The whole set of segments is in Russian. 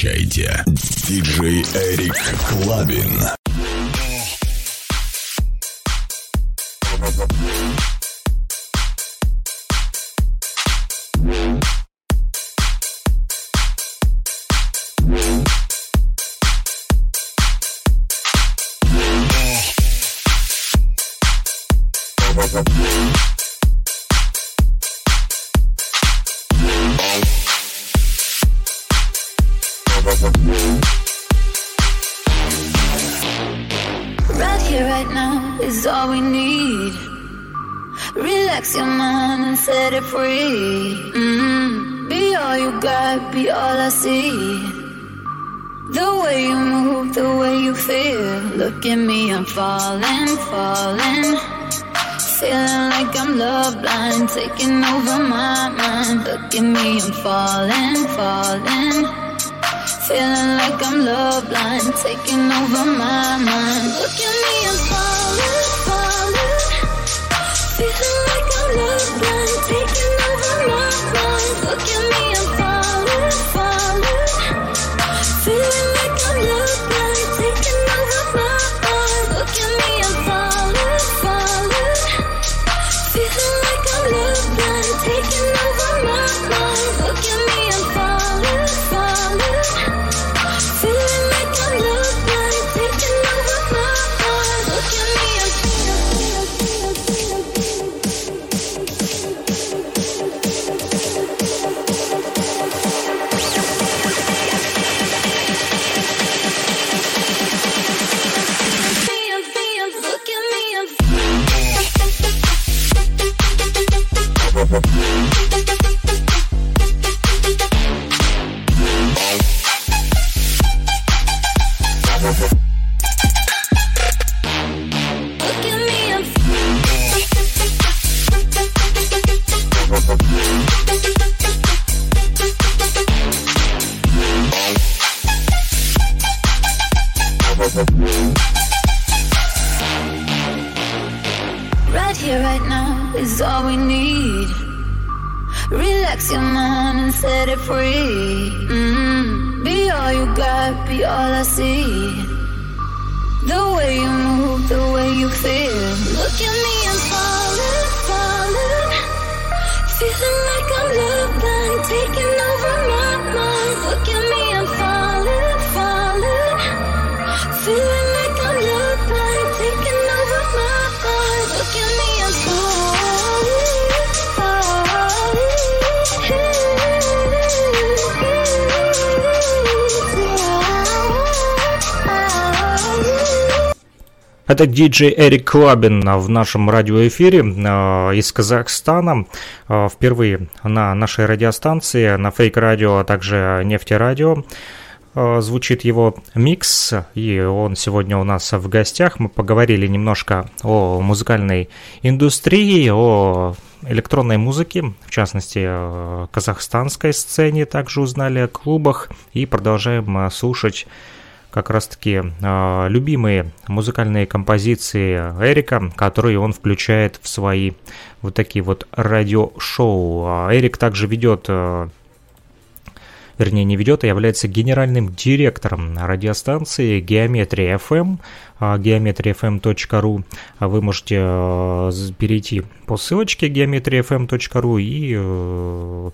Встречайте, диджей Эрик Клабин. Free. mm Be all you got, be all I see. The way you move, the way you feel. Look at me, I'm falling, falling. Feeling like I'm love blind, taking over my mind. Look at me, I'm falling, falling. Feeling like I'm love blind, taking over my mind. Look at me, I'm falling, falling. Feeling love blind, taking over my mind. Look at me, Это диджей Эрик Клабин в нашем радиоэфире э, из Казахстана. Э, впервые на нашей радиостанции, на фейк-радио, а также нефтерадио. Э, звучит его микс, и он сегодня у нас в гостях. Мы поговорили немножко о музыкальной индустрии, о электронной музыке, в частности, казахстанской сцене, также узнали о клубах и продолжаем слушать как раз-таки э, любимые музыкальные композиции Эрика, которые он включает в свои вот такие вот радиошоу. А Эрик также ведет, э, вернее не ведет, а является генеральным директором радиостанции Геометрия FM, geometriafm.ru. Вы можете перейти по ссылочке geometriafm.ru и э,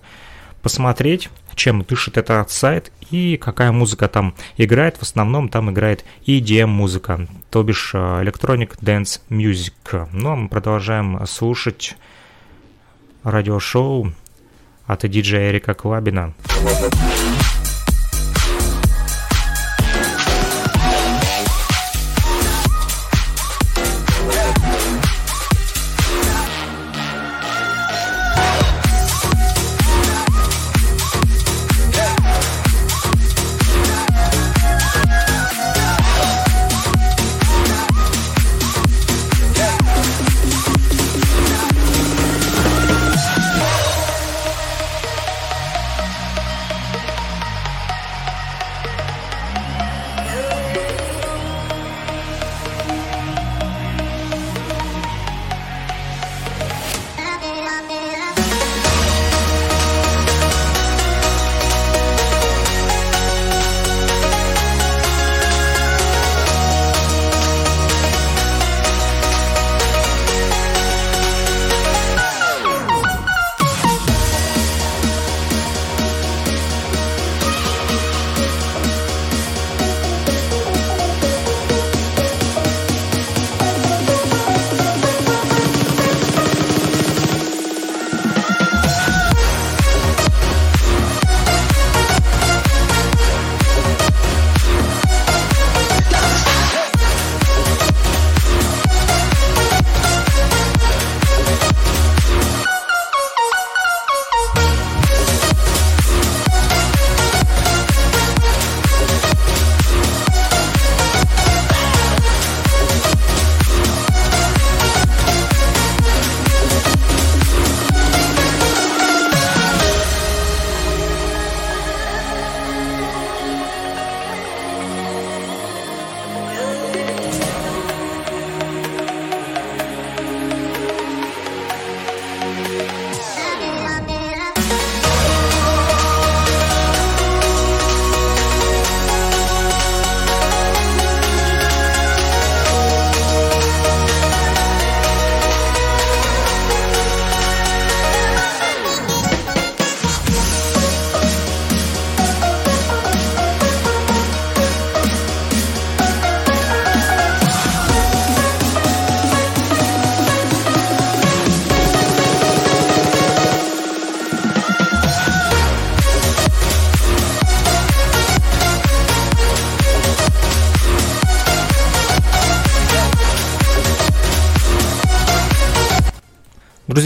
посмотреть, чем дышит этот сайт и какая музыка там играет. В основном там играет EDM-музыка, то бишь э, Electronic Dance Music. Ну, а мы продолжаем слушать радиошоу от диджея Эрика Клабина.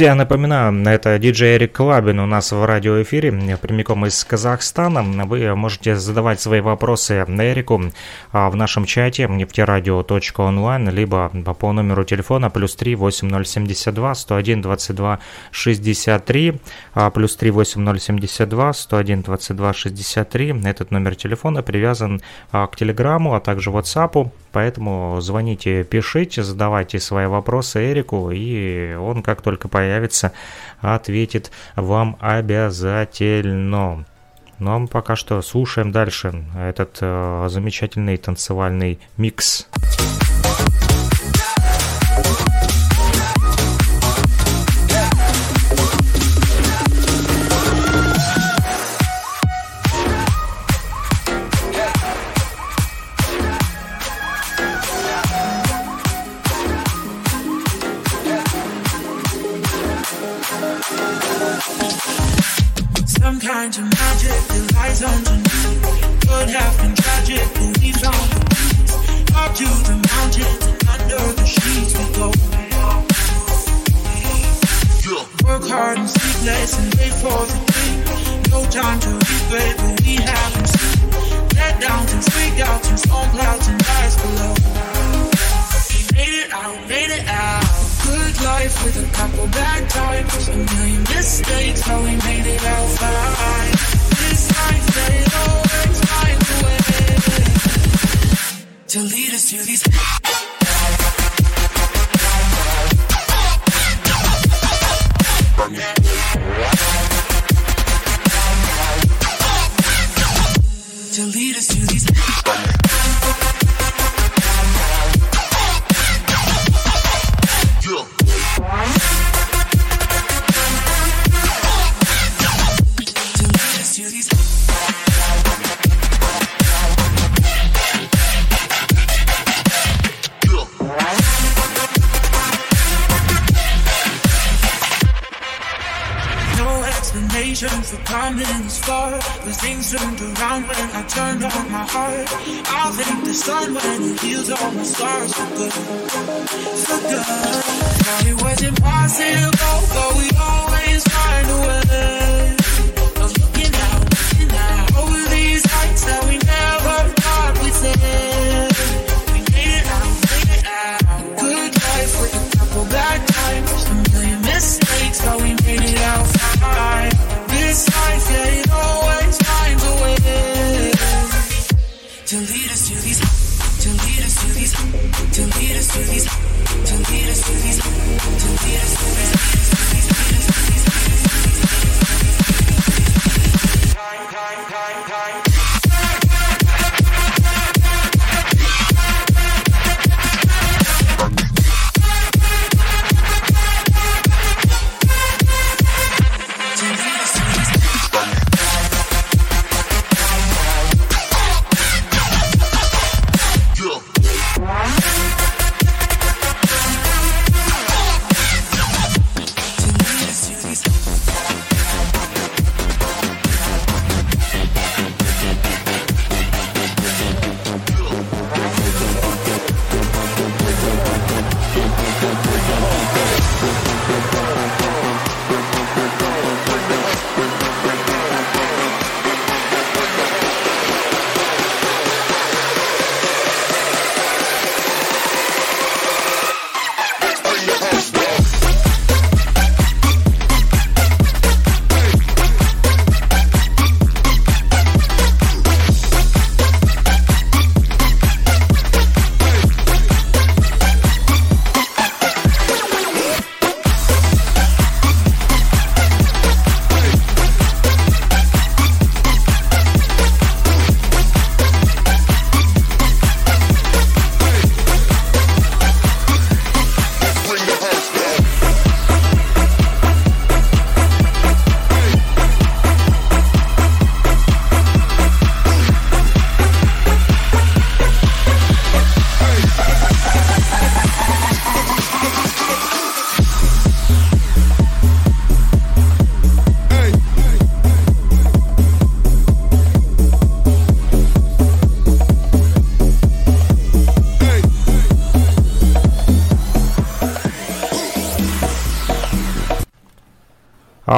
Друзья, напоминаю, это диджей Эрик Клабин у нас в радиоэфире, прямиком из Казахстана. Вы можете задавать свои вопросы Эрику а, в нашем чате нефтерадио.онлайн, либо по номеру телефона плюс 3 8072 101 22 63, плюс 3 8072 101 22 63. Этот номер телефона привязан а, к Телеграму, а также WhatsApp, поэтому звоните, пишите, задавайте свои вопросы Эрику, и он как только появится, ответит вам обязательно. Ну а пока что слушаем дальше этот э, замечательный танцевальный микс. kinds And sleepless and wait for the day. No time to regret, but we haven't seen. Let down and freak out and storm clouds and rise below. We made it out, made it out. Good life with a couple bad times, a million mistakes, but we made it out fine. This life, they always find a way to lead us to these. Us to these, to lead us to these, to lead us to these, to lead us to these, to lead us to these.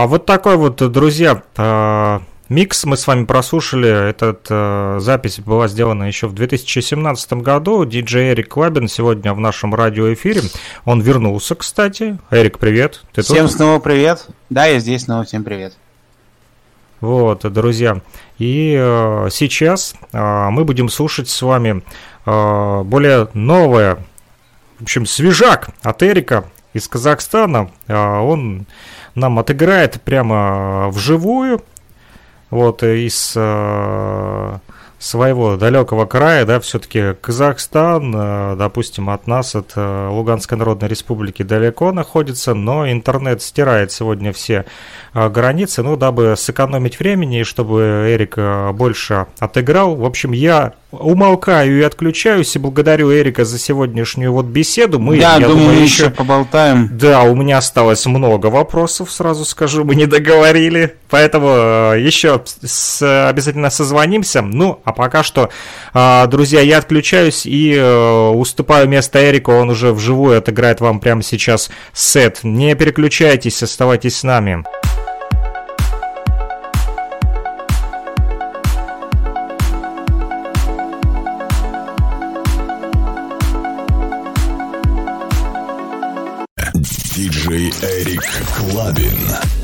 А вот такой вот, друзья, а, микс мы с вами прослушали. Эта запись была сделана еще в 2017 году. Диджей Эрик Клабин сегодня в нашем радиоэфире. Он вернулся, кстати. Эрик, привет. Ты Всем тут? снова привет. Да, я здесь снова. Всем привет. Вот, друзья. И э, сейчас э, мы будем слушать с вами э, более новое, в общем, свежак от Эрика из Казахстана. Э, он нам отыграет прямо вживую. Вот, из э, своего далекого края, да, все-таки Казахстан, э, допустим, от нас, от э, Луганской Народной Республики далеко находится, но интернет стирает сегодня все э, границы, ну, дабы сэкономить времени чтобы Эрик больше отыграл. В общем, я умолкаю и отключаюсь, и благодарю Эрика за сегодняшнюю вот беседу. Мы, да, я думаю, думаю еще поболтаем. Да, у меня осталось много вопросов, сразу скажу, мы не договорили, поэтому еще с... обязательно созвонимся. Ну, а пока что, а, друзья, я отключаюсь и э, уступаю место Эрику, он уже вживую отыграет вам прямо сейчас сет. Не переключайтесь, оставайтесь с нами. Эрик Клабин.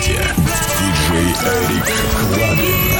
Диджей Эрик Клабин.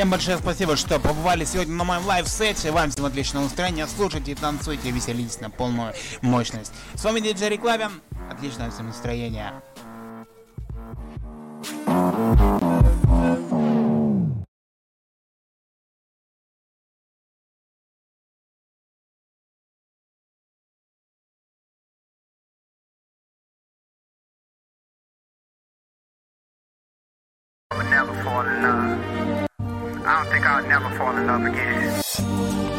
Всем большое спасибо, что побывали сегодня на моем лайв-сете. Вам всем отличного настроения. Слушайте, танцуйте, веселитесь на полную мощность. С вами диджей Реклавин. Отличного всем настроения. never fall in love. I don't think I'll never fall in love again.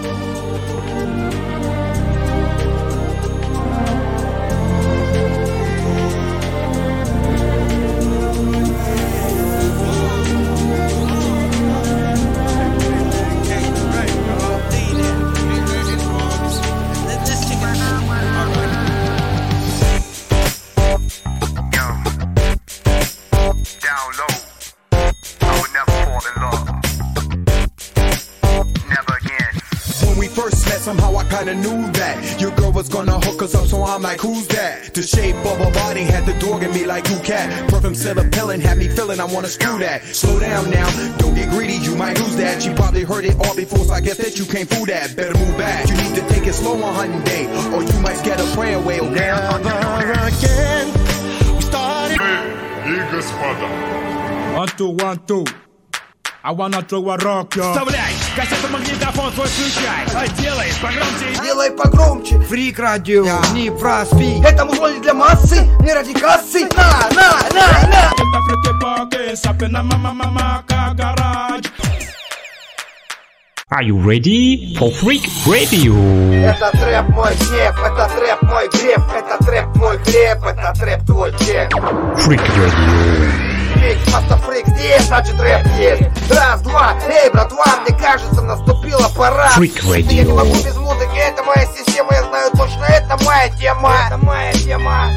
somehow I kinda knew that your girl was gonna hook us up, so I'm like, who's that? The shape of her body had the dog in me like who cat. Perfume still appealing, had me feeling I wanna screw that. Slow down now, don't get greedy, you might lose that. She probably heard it all before, so I guess that you can't fool that. Better move back, you need to take it slow on hunting day, or you might get a prayer away, okay? И господа, One, two, one, two. I wanna throw a rock, yo. Вставляй, Кассету магнитофон свой включай А Делай погромче Делай погромче Фрик радио, не проспи. Это музло не для массы, не ради кассы На, на, на, на Это фрики поки, сапина мама мама гараж. Are you ready for Freak Radio? Это трэп мой гнев, это трэп мой греб Это трэп мой хлеб, это трэп твой чек Freak Radio. Просто фрик здесь, значит рэп есть. Раз, два, эй, братва, мне кажется, наступила пора. Freak Radio. Я не могу без музыки, это моя система, я знаю точно, это моя тема. Это моя тема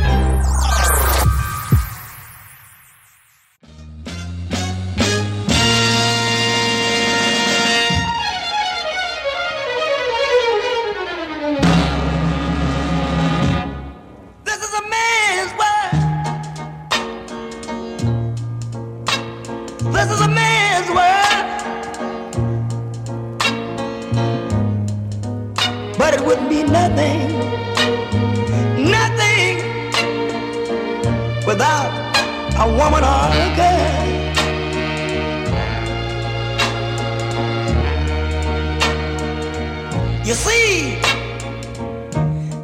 Wouldn't be nothing, nothing without a woman or a girl. You see,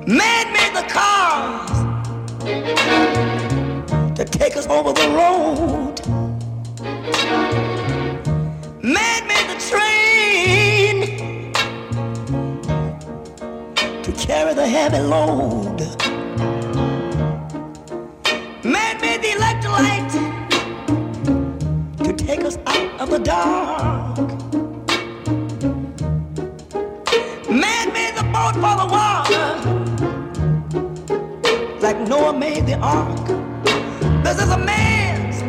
man made the cars to take us over the road. Man made the train heavy load. Man made the electrolyte to take us out of the dark. Man made the boat for the water like Noah made the ark. This is a man's,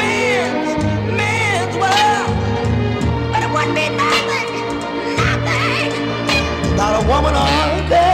man's, man's world. But it wouldn't be nothing, nothing without a woman or a girl.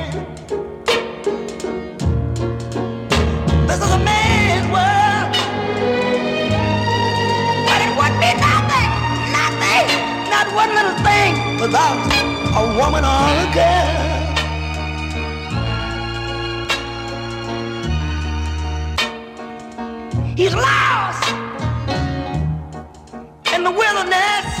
Without a woman or a girl. He's lost in the wilderness.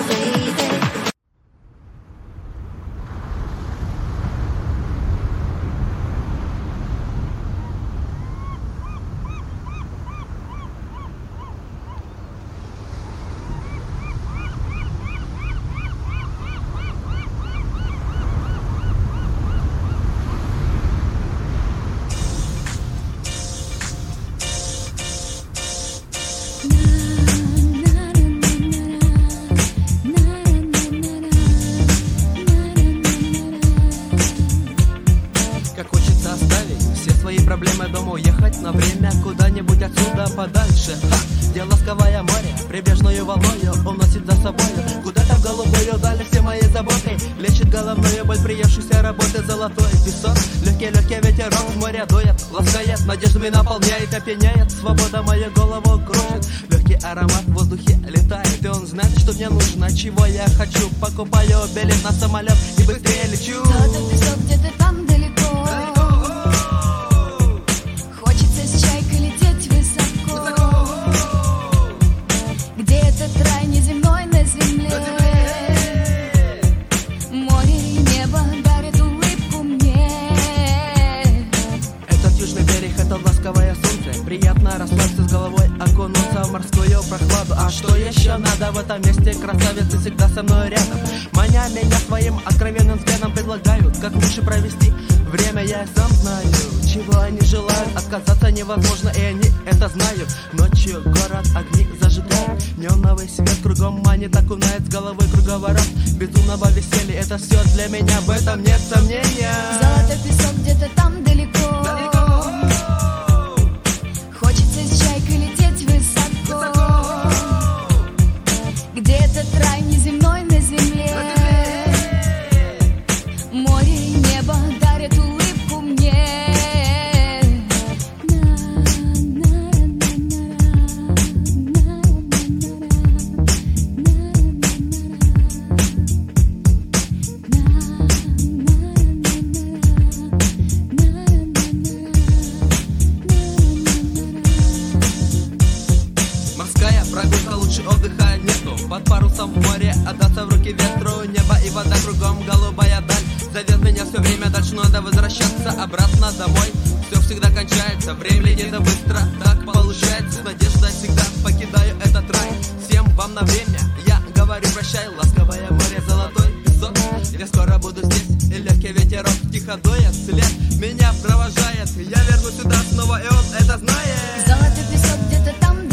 И легкий ветерок тихо дует след. Меня провожает. Я вернусь сюда снова, и он это знает. Золотой песок где-то там,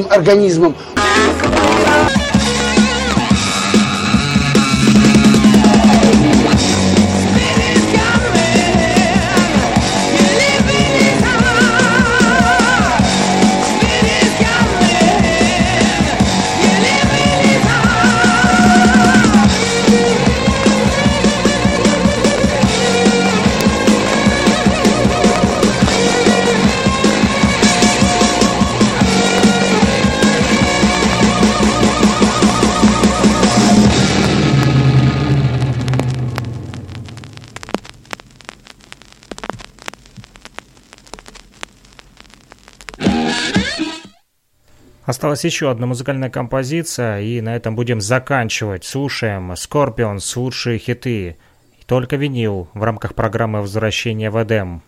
своим организмом, Осталась еще одна музыкальная композиция, и на этом будем заканчивать. Слушаем Scorpions лучшие хиты. Только винил в рамках программы возвращения в Эдем.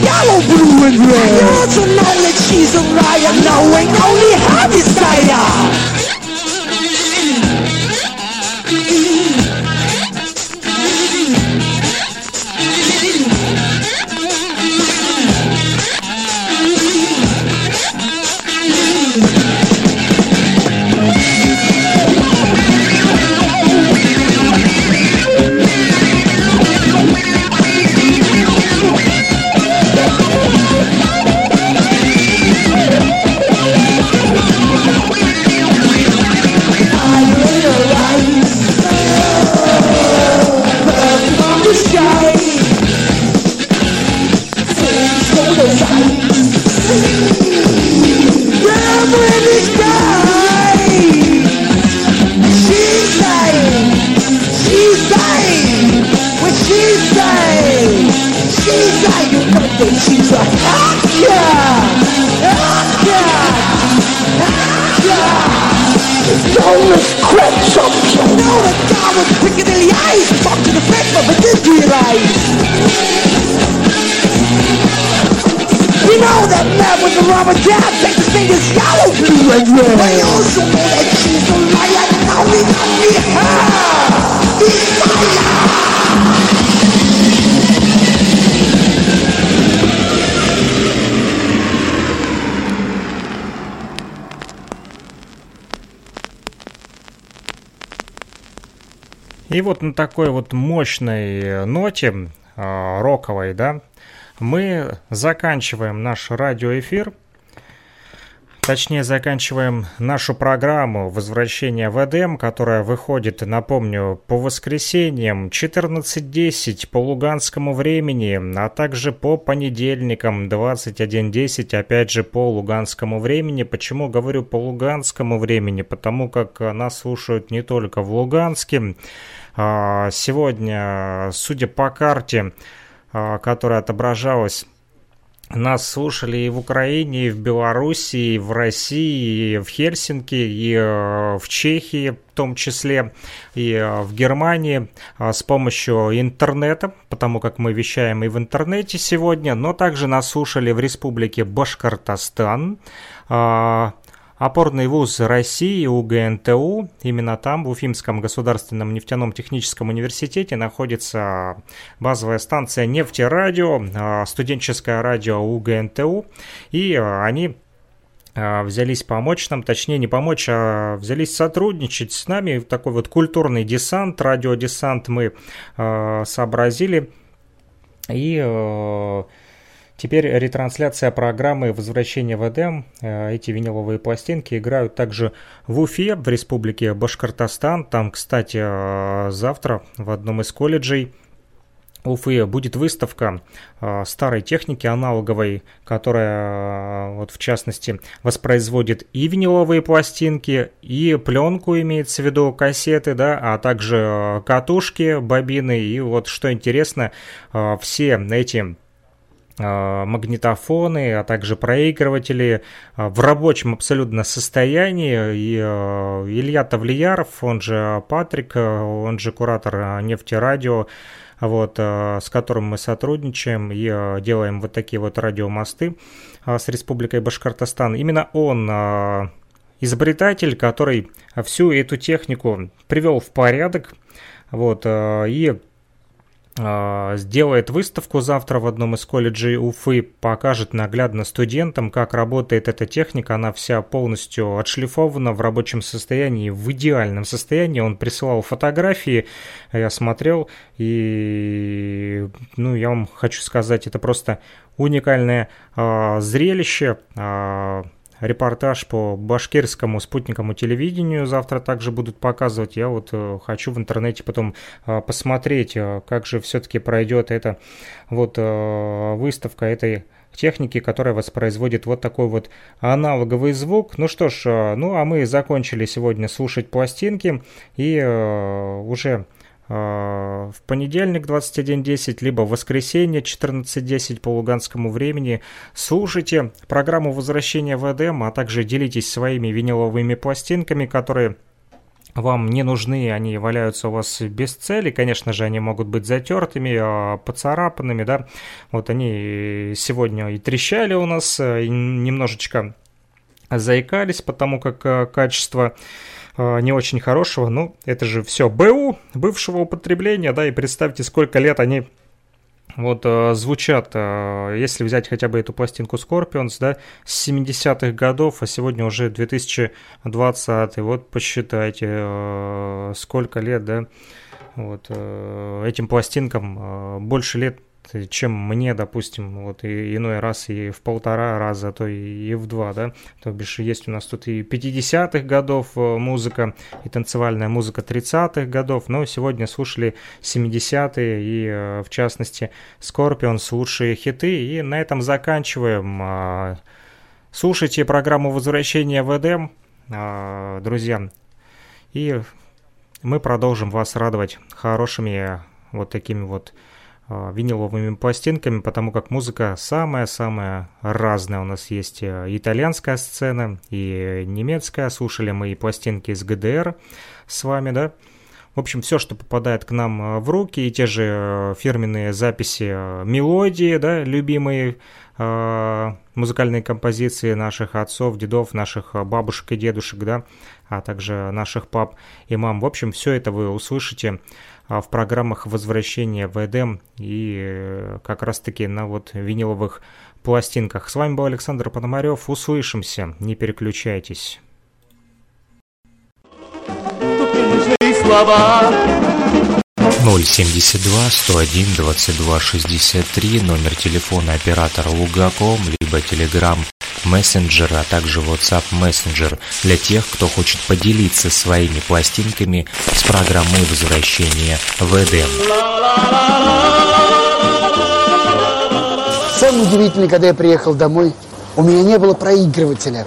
yellow, blue, and red. Not tonight that she's a riot, knowing only her desire. И вот на такой вот мощной ноте, э, роковой, да, мы заканчиваем наш радиоэфир. Точнее, заканчиваем нашу программу «Возвращение в Эдем», которая выходит, напомню, по воскресеньям 14.10 по луганскому времени, а также по понедельникам 21.10, опять же, по луганскому времени. Почему говорю по луганскому времени? Потому как нас слушают не только в Луганске, а, сегодня, судя по карте, а, которая отображалась нас слушали и в Украине, и в Беларуси, и в России, и в Хельсинки, и э, в Чехии в том числе, и э, в Германии а, с помощью интернета, потому как мы вещаем и в интернете сегодня, но также нас слушали в республике Башкортостан, Опорный вуз России УГНТУ, именно там, в Уфимском государственном нефтяном техническом университете, находится базовая станция нефтерадио, а, студенческое радио УГНТУ, и а, они а, взялись помочь нам, точнее не помочь, а взялись сотрудничать с нами. Такой вот культурный десант, радиодесант мы сообразили. И Теперь ретрансляция программы «Возвращение в Эдем». Э, эти виниловые пластинки играют также в Уфе, в республике Башкортостан. Там, кстати, э, завтра в одном из колледжей Уфы будет выставка э, старой техники аналоговой, которая, вот в частности, воспроизводит и виниловые пластинки, и пленку имеется в виду кассеты, да, а также катушки, бобины. И вот что интересно, все эти магнитофоны, а также проигрыватели а, в рабочем абсолютно состоянии. И а, Илья Тавлияров, он же Патрик, он же куратор нефтерадио, вот, с которым мы сотрудничаем и делаем вот такие вот радиомосты с Республикой Башкортостан. Именно он изобретатель, который всю эту технику привел в порядок, вот, и сделает выставку завтра в одном из колледжей Уфы, покажет наглядно студентам, как работает эта техника. Она вся полностью отшлифована в рабочем состоянии, в идеальном состоянии. Он присылал фотографии, я смотрел, и ну, я вам хочу сказать, это просто уникальное э, зрелище. Э, репортаж по башкирскому спутниковому телевидению завтра также будут показывать. Я вот э, хочу в интернете потом э, посмотреть, э, как же все-таки пройдет эта вот выставка этой техники, которая воспроизводит вот такой вот аналоговый звук. Ну что ж, ну а мы закончили сегодня слушать пластинки и уже в понедельник 21.10, либо в воскресенье 14.10 по луганскому времени. Слушайте программу возвращения в Эдем, а также делитесь своими виниловыми пластинками, которые вам не нужны, они валяются у вас без цели, конечно же, они могут быть затертыми, а, поцарапанными, да, вот они сегодня и трещали у нас, и немножечко заикались, потому как а, качество Э, не очень хорошего. Ну, это же все БУ, бывшего употребления, да, и представьте, сколько лет они вот э, звучат, э, если взять хотя бы эту пластинку Scorpions, да, с 70-х годов, а сегодня уже 2020, вот посчитайте, э, сколько лет, да, вот э, этим пластинкам э, больше лет чем мне, допустим, вот и иной раз и в полтора раза, а то и в два, да, то бишь есть у нас тут и 50-х годов э, музыка, и танцевальная музыка 30-х годов, но сегодня слушали 70-е и, э, в частности, Scorpions, лучшие хиты, и на этом заканчиваем. А, слушайте программу «Возвращение в Эдем», а, друзья, и мы продолжим вас радовать хорошими вот такими вот виниловыми пластинками, потому как музыка самая-самая разная. У нас есть э, итальянская сцена и немецкая. Слушали мы и пластинки из ГДР с вами, да. В общем, все, что попадает к нам э, в руки, и те же э, фирменные записи мелодии, да, любимые музыкальные композиции наших отцов, дедов, наших бабушек и дедушек, да, а также наших пап и мам. В общем, все это вы услышите а, в программах возвращения в Эдем и э, как раз-таки на вот виниловых пластинках. С вами был Александр Пономарев. Услышимся. Не переключайтесь. слова. 072 101 22 63 номер телефона оператора Лугаком либо Telegram Messenger, а также WhatsApp Messenger для тех, кто хочет поделиться своими пластинками с программой возвращения в Эдем. Самое удивительное, когда я приехал домой, у меня не было проигрывателя.